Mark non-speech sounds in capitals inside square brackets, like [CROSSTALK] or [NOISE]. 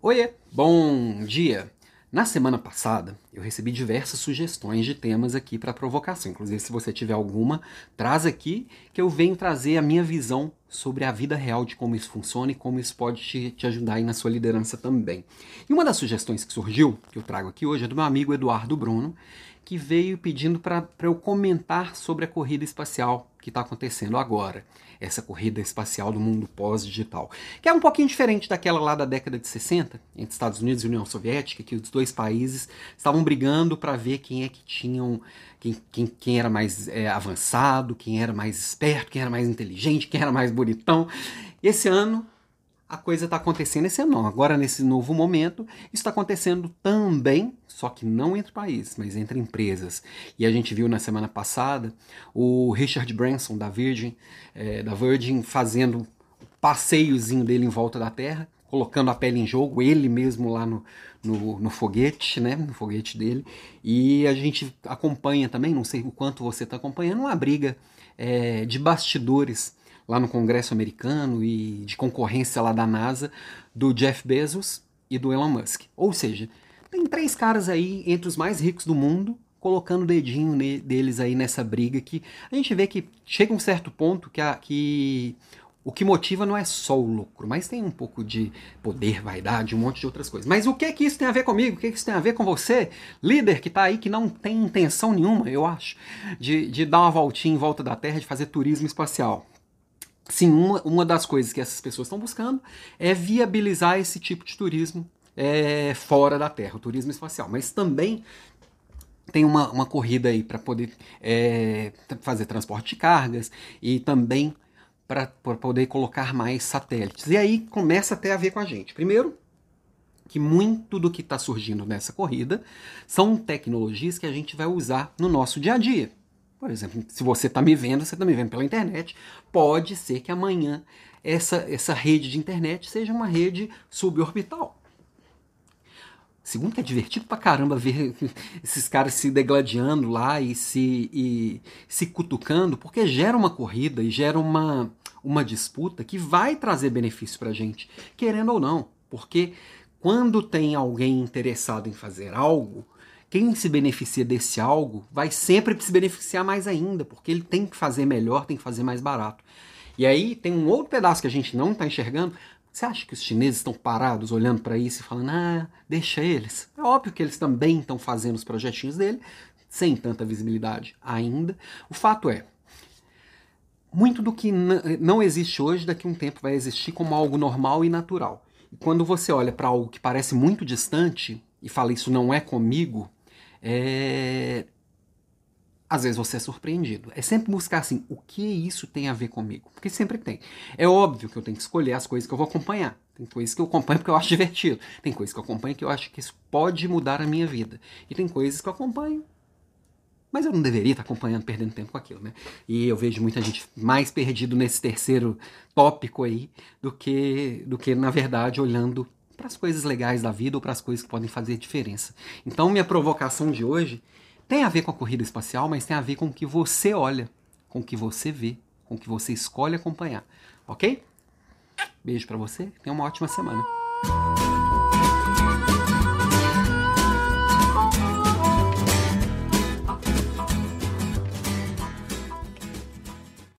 Oiê, bom dia! Na semana passada, eu recebi diversas sugestões de temas aqui para provocação. Inclusive, se você tiver alguma, traz aqui que eu venho trazer a minha visão sobre a vida real de como isso funciona e como isso pode te, te ajudar aí na sua liderança também. E uma das sugestões que surgiu, que eu trago aqui hoje, é do meu amigo Eduardo Bruno, que veio pedindo para eu comentar sobre a corrida espacial que está acontecendo agora. Essa corrida espacial do mundo pós-digital. Que é um pouquinho diferente daquela lá da década de 60, entre Estados Unidos e União Soviética, que os dois países estavam brigando para ver quem é que tinham. Quem, quem, quem era mais é, avançado, quem era mais esperto, quem era mais inteligente, quem era mais bonitão. Esse ano a coisa está acontecendo esse ano, não. Agora, nesse novo momento, está acontecendo também, só que não entre países, mas entre empresas. E a gente viu na semana passada o Richard Branson, da Virgin, é, da Virgin fazendo passeiozinho dele em volta da Terra, colocando a pele em jogo, ele mesmo lá no, no, no foguete, né? No foguete dele. E a gente acompanha também, não sei o quanto você está acompanhando, uma briga é, de bastidores lá no Congresso americano e de concorrência lá da NASA do Jeff Bezos e do Elon Musk. Ou seja, tem três caras aí entre os mais ricos do mundo colocando o dedinho deles aí nessa briga que a gente vê que chega um certo ponto que, a, que o que motiva não é só o lucro, mas tem um pouco de poder, vaidade, um monte de outras coisas. Mas o que é que isso tem a ver comigo? O que é que isso tem a ver com você, líder que está aí, que não tem intenção nenhuma, eu acho, de, de dar uma voltinha em volta da Terra, de fazer turismo espacial? Sim, uma, uma das coisas que essas pessoas estão buscando é viabilizar esse tipo de turismo é, fora da Terra, o turismo espacial. Mas também tem uma, uma corrida aí para poder é, fazer transporte de cargas e também para poder colocar mais satélites. E aí começa até a ver com a gente. Primeiro, que muito do que está surgindo nessa corrida são tecnologias que a gente vai usar no nosso dia a dia. Por exemplo, se você está me vendo, você está me vendo pela internet, pode ser que amanhã essa, essa rede de internet seja uma rede suborbital. Segundo que é divertido pra caramba ver [LAUGHS] esses caras se degladiando lá e se, e, se cutucando, porque gera uma corrida e gera uma, uma disputa que vai trazer benefício pra gente, querendo ou não. Porque quando tem alguém interessado em fazer algo, quem se beneficia desse algo vai sempre se beneficiar mais ainda, porque ele tem que fazer melhor, tem que fazer mais barato. E aí tem um outro pedaço que a gente não está enxergando. Você acha que os chineses estão parados olhando para isso e falando, ah, deixa eles? É óbvio que eles também estão fazendo os projetinhos dele, sem tanta visibilidade ainda. O fato é, muito do que não existe hoje, daqui a um tempo vai existir como algo normal e natural. E quando você olha para algo que parece muito distante e fala isso não é comigo, é... às vezes você é surpreendido. É sempre buscar assim, o que isso tem a ver comigo? Porque sempre tem. É óbvio que eu tenho que escolher as coisas que eu vou acompanhar. Tem coisas que eu acompanho porque eu acho divertido. Tem coisas que eu acompanho que eu acho que isso pode mudar a minha vida. E tem coisas que eu acompanho mas eu não deveria estar acompanhando, perdendo tempo com aquilo, né? E eu vejo muita gente mais perdido nesse terceiro tópico aí do que, do que na verdade, olhando para as coisas legais da vida ou para as coisas que podem fazer diferença. Então, minha provocação de hoje tem a ver com a corrida espacial, mas tem a ver com o que você olha, com o que você vê, com o que você escolhe acompanhar. Ok? Beijo para você, tenha uma ótima semana.